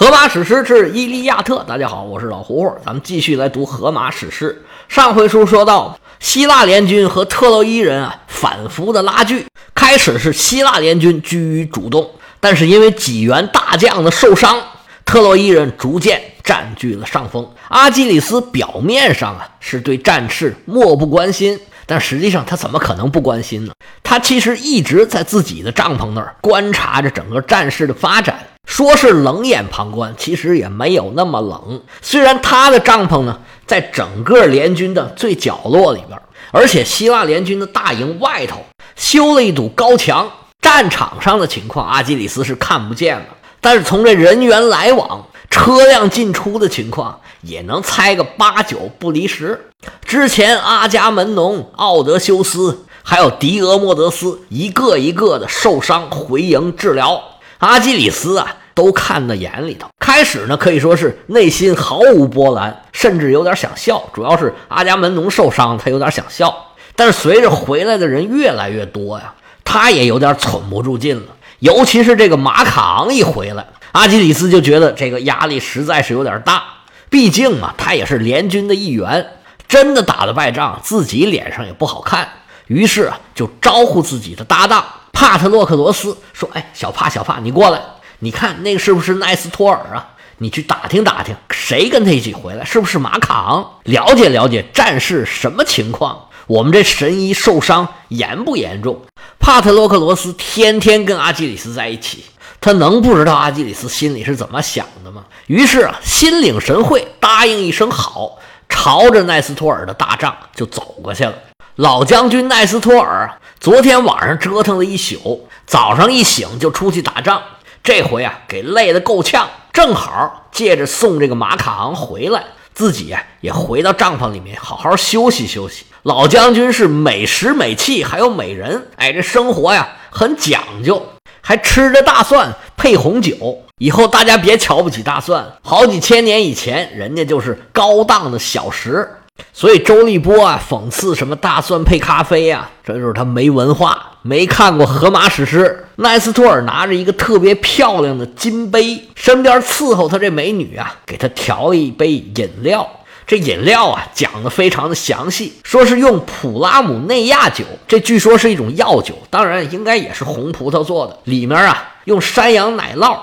荷马史诗之《伊利亚特》，大家好，我是老胡胡，咱们继续来读荷马史诗。上回书说到，希腊联军和特洛伊人啊反复的拉锯，开始是希腊联军居于主动，但是因为几员大将的受伤，特洛伊人逐渐占据了上风。阿基里斯表面上啊是对战事漠不关心，但实际上他怎么可能不关心呢？他其实一直在自己的帐篷那儿观察着整个战事的发展。说是冷眼旁观，其实也没有那么冷。虽然他的帐篷呢，在整个联军的最角落里边，而且希腊联军的大营外头修了一堵高墙，战场上的情况阿基里斯是看不见的。但是从这人员来往、车辆进出的情况，也能猜个八九不离十。之前阿伽门农、奥德修斯还有狄俄莫德斯一个一个的受伤回营治疗。阿基里斯啊，都看在眼里头。开始呢，可以说是内心毫无波澜，甚至有点想笑。主要是阿伽门农受伤，他有点想笑。但是随着回来的人越来越多呀，他也有点喘不住劲了。尤其是这个马卡昂一回来，阿基里斯就觉得这个压力实在是有点大。毕竟嘛，他也是联军的一员，真的打了败仗，自己脸上也不好看。于是啊，就招呼自己的搭档。帕特洛克罗斯说：“哎，小帕，小帕，你过来，你看那个是不是奈斯托尔啊？你去打听打听，谁跟他一起回来？是不是马卡昂？了解了解战事什么情况？我们这神医受伤严不严重？”帕特洛克罗斯天天跟阿基里斯在一起，他能不知道阿基里斯心里是怎么想的吗？于是啊，心领神会，答应一声好，朝着奈斯托尔的大帐就走过去了。老将军奈斯托尔昨天晚上折腾了一宿，早上一醒就出去打仗，这回啊给累得够呛，正好借着送这个马卡昂回来，自己呀也回到帐篷里面好好休息休息。老将军是美食美器，还有美人，哎，这生活呀很讲究，还吃着大蒜配红酒。以后大家别瞧不起大蒜，好几千年以前人家就是高档的小食。所以周立波啊，讽刺什么大蒜配咖啡呀，这就是他没文化，没看过荷马史诗。奈斯托尔拿着一个特别漂亮的金杯，身边伺候他这美女啊，给他调了一杯饮料。这饮料啊，讲的非常的详细，说是用普拉姆内亚酒，这据说是一种药酒，当然应该也是红葡萄做的。里面啊，用山羊奶酪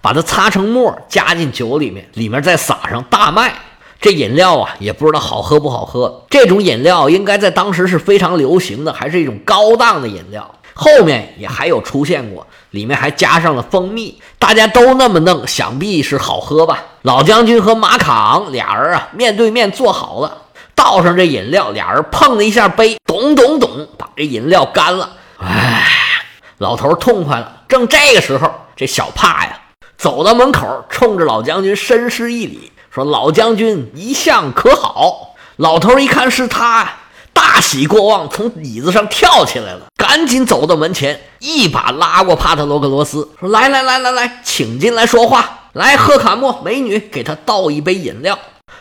把它擦成沫，加进酒里面，里面再撒上大麦。这饮料啊，也不知道好喝不好喝。这种饮料应该在当时是非常流行的，还是一种高档的饮料。后面也还有出现过，里面还加上了蜂蜜。大家都那么弄，想必是好喝吧？老将军和马卡昂俩人啊，面对面坐好了，倒上这饮料，俩人碰了一下杯，咚咚咚，把这饮料干了。哎，老头痛快了。正这个时候，这小帕呀，走到门口，冲着老将军深施一礼。说老将军一向可好？老头一看是他，大喜过望，从椅子上跳起来了，赶紧走到门前，一把拉过帕特洛克罗斯，说：“来来来来来，请进来说话。来，赫卡莫美女，给他倒一杯饮料。”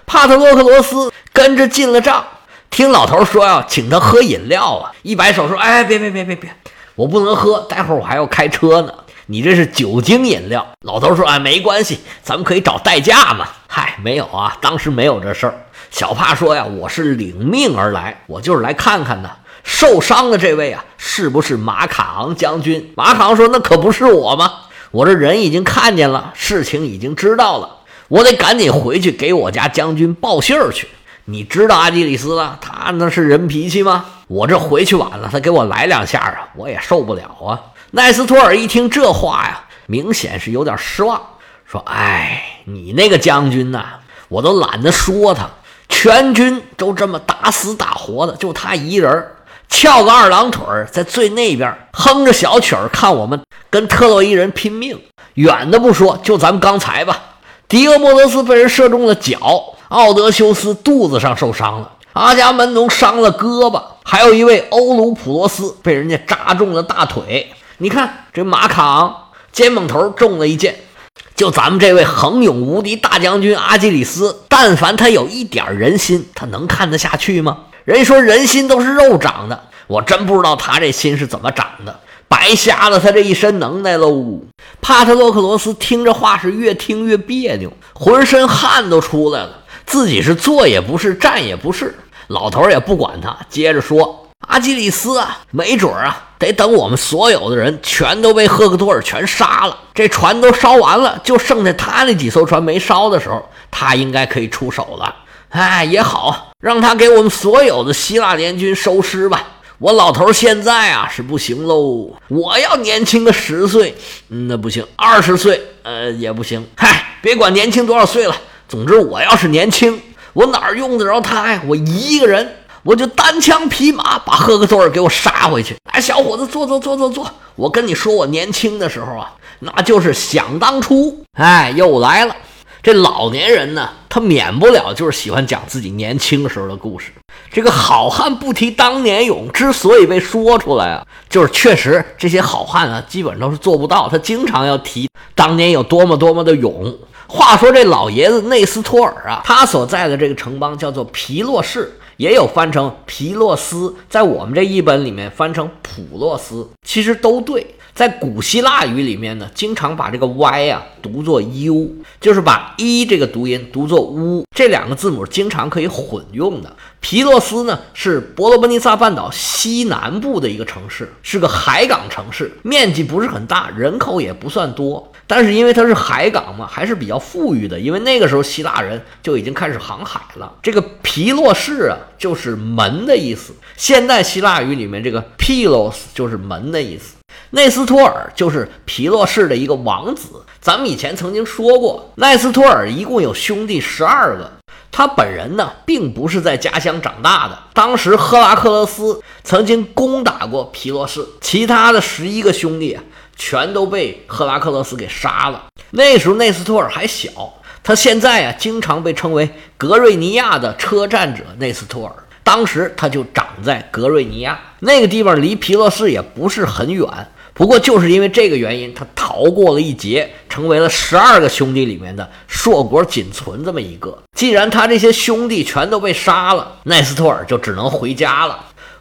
帕特洛克罗斯跟着进了帐，听老头说要请他喝饮料啊，一摆手说：“哎，别别别别别，我不能喝，待会儿我还要开车呢。”你这是酒精饮料，老头说：“啊，没关系，咱们可以找代驾嘛。”嗨，没有啊，当时没有这事儿。小帕说呀：“我是领命而来，我就是来看看的。受伤的这位啊，是不是马卡昂将军？”马卡昂说：“那可不是我吗？我这人已经看见了，事情已经知道了，我得赶紧回去给我家将军报信儿去。你知道阿基里斯了，他那是人脾气吗？我这回去晚了，他给我来两下啊，我也受不了啊。”奈斯托尔一听这话呀，明显是有点失望，说：“哎，你那个将军呐，我都懒得说他，全军都这么打死打活的，就他一人翘个二郎腿在最那边哼着小曲儿，看我们跟特洛伊人拼命。远的不说，就咱们刚才吧，狄俄莫德斯被人射中了脚，奥德修斯肚子上受伤了，阿伽门农伤了胳膊，还有一位欧鲁普罗斯被人家扎中了大腿。”你看这马卡昂肩膀头中了一箭，就咱们这位横勇无敌大将军阿基里斯，但凡他有一点人心，他能看得下去吗？人说人心都是肉长的，我真不知道他这心是怎么长的。白瞎了他这一身能耐喽。帕特洛克罗斯听这话是越听越别扭，浑身汗都出来了。自己是坐也不是，站也不是。老头也不管他，接着说：“阿基里斯啊，没准儿啊，得等我们所有的人全都被赫克托尔全杀了，这船都烧完了，就剩下他那几艘船没烧的时候，他应该可以出手了。哎，也好，让他给我们所有的希腊联军收尸吧。我老头现在啊是不行喽，我要年轻个十岁，那不行；二十岁，呃，也不行。嗨，别管年轻多少岁了，总之我要是年轻。”我哪儿用得着他呀？我一个人，我就单枪匹马把赫克托尔给我杀回去。哎，小伙子，坐坐坐坐坐。我跟你说，我年轻的时候啊，那就是想当初。哎，又来了。这老年人呢，他免不了就是喜欢讲自己年轻时候的故事。这个好汉不提当年勇，之所以被说出来啊，就是确实这些好汉啊，基本都是做不到。他经常要提当年有多么多么的勇。话说这老爷子内斯托尔啊，他所在的这个城邦叫做皮洛士，也有翻成皮洛斯，在我们这一本里面翻成普洛斯，其实都对。在古希腊语里面呢，经常把这个 y 啊读作 u，就是把一这个读音读作 u，这两个字母经常可以混用的。皮洛斯呢是伯罗奔尼撒半岛西南部的一个城市，是个海港城市，面积不是很大，人口也不算多，但是因为它是海港嘛，还是比较富裕的。因为那个时候希腊人就已经开始航海了。这个皮洛士啊，就是门的意思。现代希腊语里面这个 pilos 就是门的意思。内斯托尔就是皮洛士的一个王子。咱们以前曾经说过，奈斯托尔一共有兄弟十二个。他本人呢，并不是在家乡长大的。当时赫拉克勒斯曾经攻打过皮洛士，其他的十一个兄弟啊，全都被赫拉克勒斯给杀了。那时候内斯托尔还小，他现在啊，经常被称为格瑞尼亚的车站者内斯托尔。当时他就长在格瑞尼亚那个地方，离皮洛士也不是很远。不过就是因为这个原因，他逃过了一劫，成为了十二个兄弟里面的硕果仅存这么一个。既然他这些兄弟全都被杀了，奈斯托尔就只能回家了。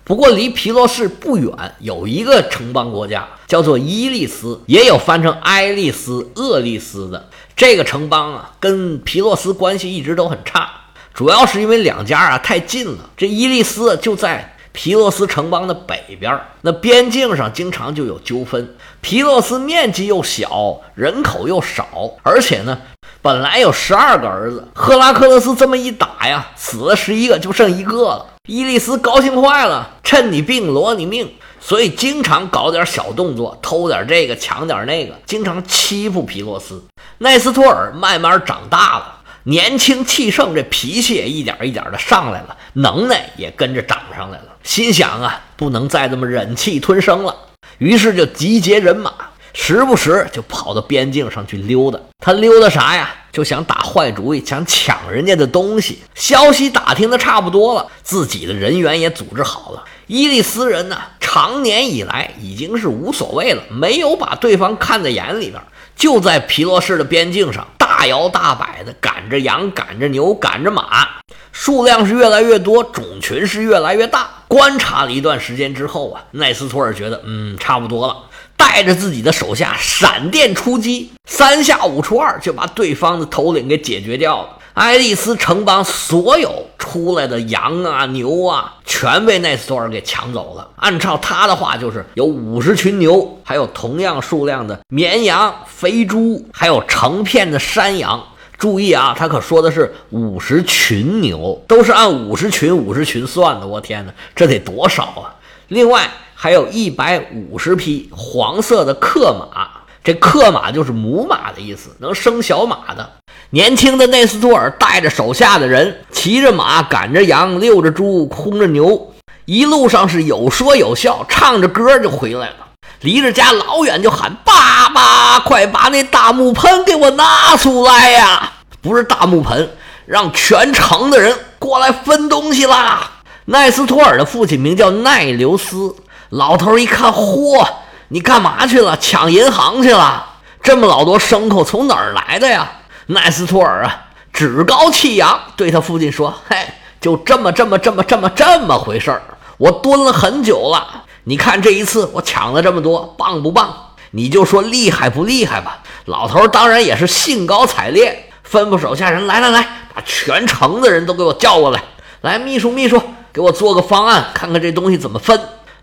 不过离皮洛士不远有一个城邦国家，叫做伊利斯，也有翻成埃利斯、厄利斯的这个城邦啊，跟皮洛斯关系一直都很差，主要是因为两家啊太近了。这伊利斯就在。皮洛斯城邦的北边，那边境上经常就有纠纷。皮洛斯面积又小，人口又少，而且呢，本来有十二个儿子，赫拉克勒斯这么一打呀，死了十一个，就剩一个了。伊利斯高兴坏了，趁你病罗你命，所以经常搞点小动作，偷点这个，抢点那个，经常欺负皮洛斯。奈斯托尔慢慢长大了。年轻气盛，这脾气也一点一点的上来了，能耐也跟着涨上来了。心想啊，不能再这么忍气吞声了，于是就集结人马，时不时就跑到边境上去溜达。他溜达啥呀？就想打坏主意，想抢人家的东西。消息打听的差不多了，自己的人员也组织好了。伊利斯人呢，长年以来已经是无所谓了，没有把对方看在眼里边，就在皮洛士的边境上。大摇大摆的赶着羊，赶着牛，赶着马，数量是越来越多，种群是越来越大。观察了一段时间之后啊，奈斯托尔觉得，嗯，差不多了，带着自己的手下闪电出击，三下五除二就把对方的头领给解决掉了。爱丽丝城邦所有出来的羊啊、牛啊，全被奈斯托尔给抢走了。按照他的话，就是有五十群牛，还有同样数量的绵羊、肥猪，还有成片的山羊。注意啊，他可说的是五十群牛，都是按五十群、五十群算的。我天哪，这得多少啊！另外还有一百五十匹黄色的克马。这克马就是母马的意思，能生小马的。年轻的内斯托尔带着手下的人，骑着马，赶着羊，遛着猪，空着牛，一路上是有说有笑，唱着歌就回来了。离着家老远就喊：“爸爸，快把那大木盆给我拿出来呀！”不是大木盆，让全城的人过来分东西啦。奈斯托尔的父亲名叫奈留斯，老头一看，嚯！你干嘛去了？抢银行去了？这么老多牲口从哪儿来的呀？奈斯托尔啊，趾高气扬，对他父亲说：“嘿，就这么这么这么这么这么回事儿。我蹲了很久了，你看这一次我抢了这么多，棒不棒？你就说厉害不厉害吧。老头当然也是兴高采烈，吩咐手下人来来来，把全城的人都给我叫过来。来，秘书秘书，给我做个方案，看看这东西怎么分。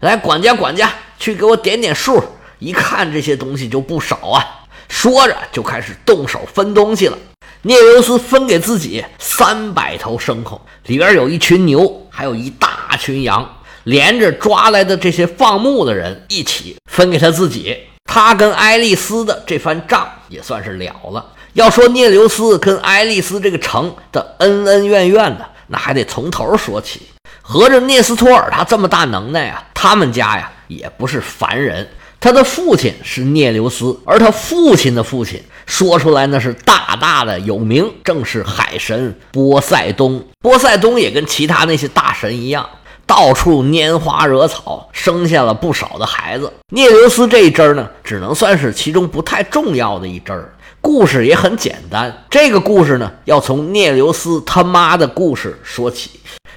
来，管家管家，去给我点点数。一看这些东西就不少啊。说着就开始动手分东西了。聂留斯分给自己三百头牲口，里边有一群牛，还有一大群羊，连着抓来的这些放牧的人一起分给他自己。他跟爱丽丝的这番账也算是了了。要说聂留斯跟爱丽丝这个城的恩恩怨怨的，那还得从头说起。合着聂斯托尔他这么大能耐啊，他们家呀也不是凡人。他的父亲是聂留斯，而他父亲的父亲说出来那是大大的有名，正是海神波塞冬。波塞冬也跟其他那些大神一样，到处拈花惹草，生下了不少的孩子。聂留斯这一支呢，只能算是其中不太重要的一支儿。故事也很简单，这个故事呢，要从聂留斯他妈的故事说起。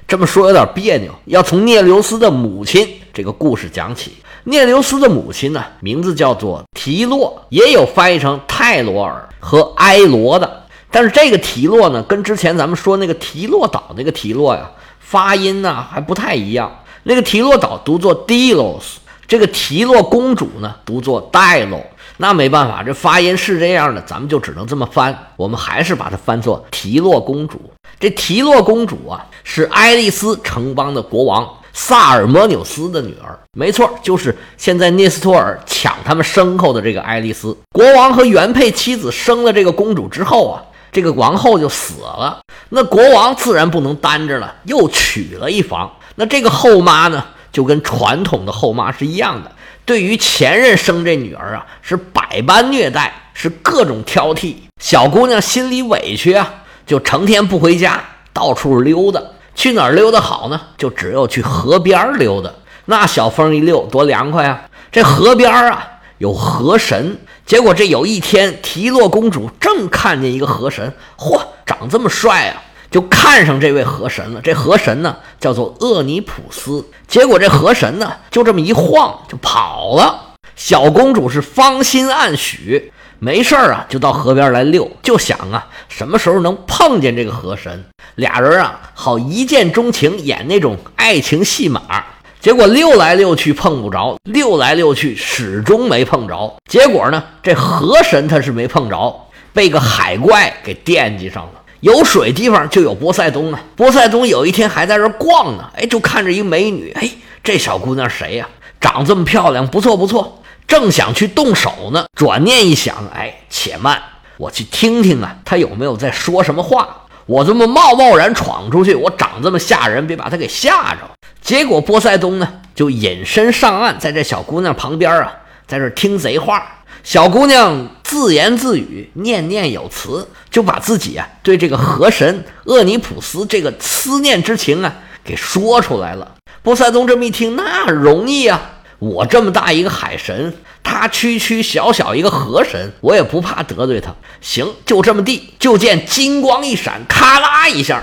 这么说有点别扭，要从聂留斯的母亲这个故事讲起。聂留斯的母亲呢，名字叫做提洛，也有翻译成泰罗尔和埃罗的。但是这个提洛呢，跟之前咱们说那个提洛岛那个提洛呀，发音呢还不太一样。那个提洛岛读作 Delos，这个提洛公主呢读作 Dilo。那没办法，这发音是这样的，咱们就只能这么翻。我们还是把它翻作提洛公主。这提洛公主啊，是爱丽丝城邦的国王。萨尔摩纽斯的女儿，没错，就是现在涅斯托尔抢他们牲口的这个爱丽丝。国王和原配妻子生了这个公主之后啊，这个王后就死了。那国王自然不能单着了，又娶了一房。那这个后妈呢，就跟传统的后妈是一样的，对于前任生这女儿啊，是百般虐待，是各种挑剔。小姑娘心里委屈啊，就成天不回家，到处溜达。去哪儿溜达好呢？就只有去河边溜达。那小风一溜，多凉快啊！这河边啊，有河神。结果这有一天，提洛公主正看见一个河神，嚯，长这么帅啊，就看上这位河神了。这河神呢，叫做厄尼普斯。结果这河神呢，就这么一晃就跑了。小公主是芳心暗许。没事儿啊，就到河边来溜，就想啊，什么时候能碰见这个河神，俩人啊好一见钟情，演那种爱情戏码。结果溜来溜去碰不着，溜来溜去始终没碰着。结果呢，这河神他是没碰着，被个海怪给惦记上了。有水地方就有波塞冬啊。波塞冬有一天还在这逛呢，哎，就看着一美女，哎，这小姑娘谁呀？长这么漂亮，不错不错。正想去动手呢，转念一想，哎，且慢，我去听听啊，她有没有在说什么话？我这么贸贸然闯出去，我长这么吓人，别把她给吓着。结果波塞冬呢，就隐身上岸，在这小姑娘旁边啊，在这听贼话。小姑娘自言自语，念念有词，就把自己啊对这个河神厄尼普斯这个思念之情啊给说出来了。波塞冬这么一听，那容易啊。我这么大一个海神，他区区小小一个河神，我也不怕得罪他。行，就这么地。就见金光一闪，咔啦一下，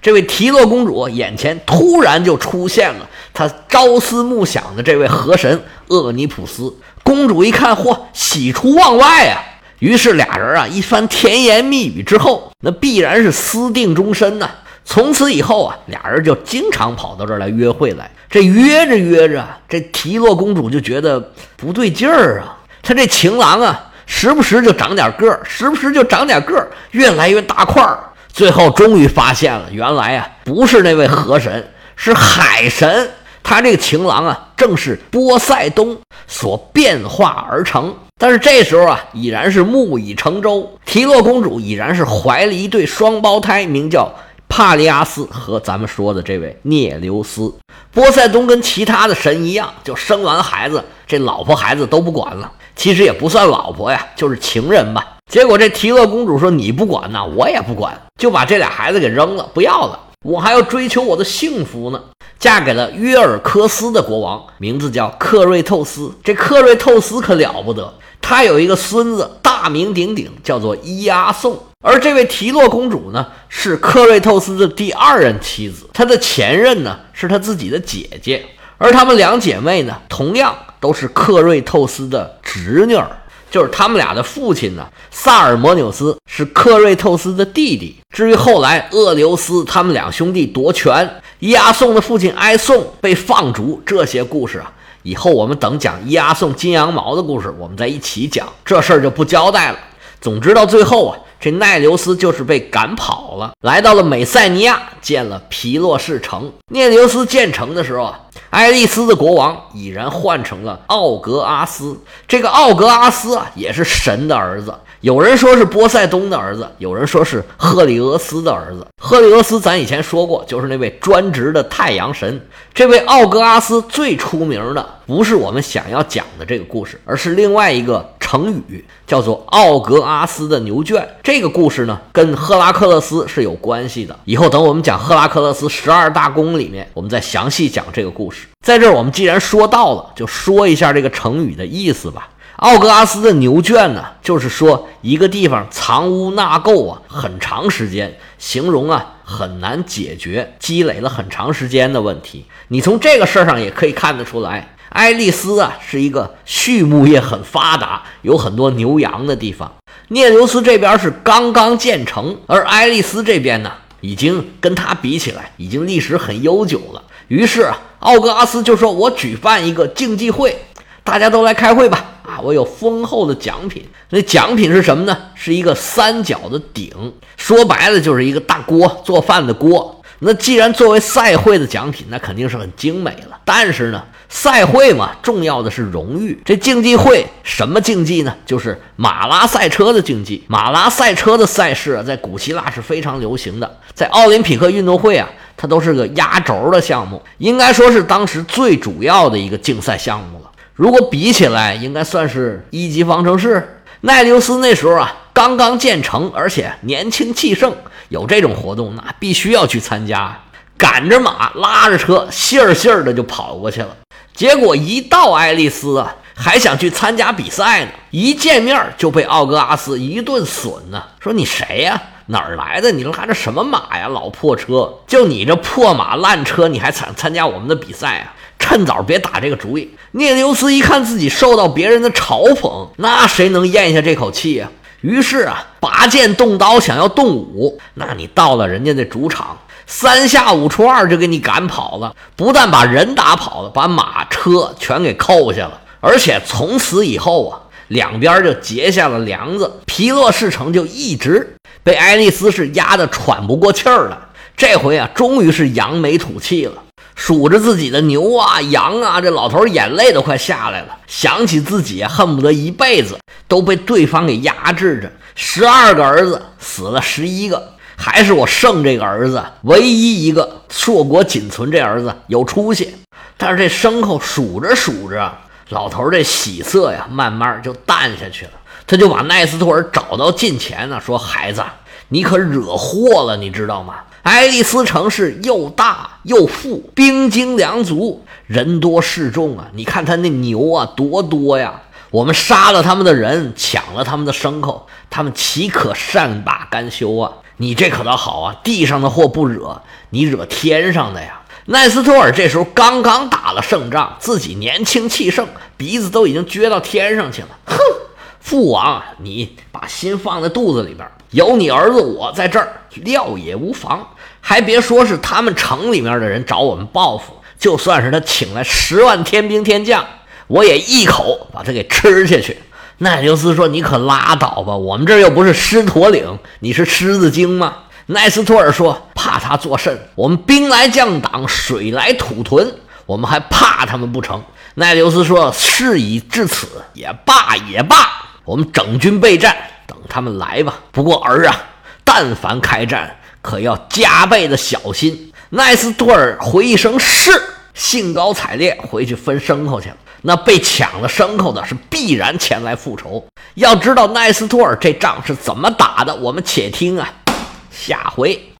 这位提洛公主眼前突然就出现了她朝思暮想的这位河神厄尼普斯。公主一看，嚯，喜出望外啊！于是俩人啊一番甜言蜜语之后，那必然是私定终身呐。从此以后啊，俩人就经常跑到这儿来约会来。这约着约着，这提洛公主就觉得不对劲儿啊。她这情郎啊，时不时就长点个儿，时不时就长点个儿，越来越大块儿。最后终于发现了，原来啊，不是那位河神，是海神。他这个情郎啊，正是波塞冬所变化而成。但是这时候啊，已然是木已成舟，提洛公主已然是怀了一对双胞胎，名叫。帕利阿斯和咱们说的这位涅留斯，波塞冬跟其他的神一样，就生完孩子，这老婆孩子都不管了。其实也不算老婆呀，就是情人吧。结果这提洛公主说：“你不管呐，我也不管，就把这俩孩子给扔了，不要了。我还要追求我的幸福呢。”嫁给了约尔科斯的国王，名字叫克瑞透斯。这克瑞透斯可了不得，他有一个孙子，大名鼎鼎，叫做伊阿宋。而这位提洛公主呢，是克瑞透斯的第二任妻子，他的前任呢是他自己的姐姐。而她们两姐妹呢，同样都是克瑞透斯的侄女儿。就是他们俩的父亲呢，萨尔摩纽斯是克瑞透斯的弟弟。至于后来厄留斯他们两兄弟夺权，伊阿宋的父亲埃宋被放逐，这些故事啊，以后我们等讲伊阿宋金羊毛的故事，我们再一起讲。这事儿就不交代了。总之到最后啊。这奈留斯就是被赶跑好了，来到了美塞尼亚，建了皮洛士城。涅留斯建成的时候啊，爱丽丝的国王已然换成了奥格阿斯。这个奥格阿斯啊，也是神的儿子。有人说是波塞冬的儿子，有人说是赫利俄斯的儿子。赫利俄斯咱以前说过，就是那位专职的太阳神。这位奥格阿斯最出名的不是我们想要讲的这个故事，而是另外一个成语，叫做奥格阿斯的牛圈。这个故事呢，跟赫拉克勒斯是有关系的。以后等我们讲赫拉克勒斯十二大功里面，我们再详细讲这个故事。在这儿，我们既然说到了，就说一下这个成语的意思吧。奥格阿斯的牛圈呢，就是说一个地方藏污纳垢啊，很长时间，形容啊很难解决，积累了很长时间的问题。你从这个事儿上也可以看得出来，爱丽丝啊是一个畜牧业很发达、有很多牛羊的地方。涅留斯这边是刚刚建成，而爱丽丝这边呢，已经跟他比起来，已经历史很悠久了。于是奥格阿斯就说：“我举办一个竞技会，大家都来开会吧。”啊，我有丰厚的奖品。那奖品是什么呢？是一个三角的鼎，说白了就是一个大锅，做饭的锅。那既然作为赛会的奖品，那肯定是很精美了。但是呢，赛会嘛，重要的是荣誉。这竞技会什么竞技呢？就是马拉赛车的竞技。马拉赛车的赛事啊，在古希腊是非常流行的，在奥林匹克运动会啊，它都是个压轴的项目，应该说是当时最主要的一个竞赛项目了。如果比起来，应该算是一级方程式。奈留斯那时候啊，刚刚建成，而且年轻气盛，有这种活动，那必须要去参加。赶着马，拉着车，信儿信儿的就跑过去了。结果一到爱丽丝啊，还想去参加比赛呢，一见面就被奥格阿斯一顿损呢，说你谁呀？哪儿来的？你拉着什么马呀？老破车，就你这破马烂车，你还参参加我们的比赛啊？趁早别打这个主意。涅留斯一看自己受到别人的嘲讽，那谁能咽下这口气呀？于是啊，拔剑动刀，想要动武。那你到了人家的主场，三下五除二就给你赶跑了。不但把人打跑了，把马车全给扣下了。而且从此以后啊，两边就结下了梁子。皮洛士城就一直被爱丽丝是压得喘不过气儿了。这回啊，终于是扬眉吐气了。数着自己的牛啊羊啊，这老头眼泪都快下来了。想起自己恨不得一辈子都被对方给压制着，十二个儿子死了十一个，还是我剩这个儿子唯一一个硕果仅存。这儿子有出息，但是这牲口数着数着，老头这喜色呀，慢慢就淡下去了。他就把奈斯托尔找到近前呢，说：“孩子，你可惹祸了，你知道吗？”爱丽丝城市又大又富，兵精粮足，人多势众啊！你看他那牛啊，多多呀！我们杀了他们的人，抢了他们的牲口，他们岂可善罢甘休啊？你这可倒好啊，地上的祸不惹，你惹天上的呀！奈斯托尔这时候刚刚打了胜仗，自己年轻气盛，鼻子都已经撅到天上去了。哼，父王，你把心放在肚子里边。有你儿子我在这儿，料也无妨。还别说是他们城里面的人找我们报复，就算是他请来十万天兵天将，我也一口把他给吃下去。奈留斯说：“你可拉倒吧，我们这又不是狮驼岭，你是狮子精吗？”奈斯托尔说：“怕他作甚？我们兵来将挡，水来土屯，我们还怕他们不成？”奈留斯说：“事已至此，也罢也罢，我们整军备战。”等他们来吧。不过儿啊，但凡开战，可要加倍的小心。奈斯托尔回一声是，兴高采烈回去分牲口去了。那被抢了牲口的是必然前来复仇。要知道奈斯托尔这仗是怎么打的，我们且听啊。下回。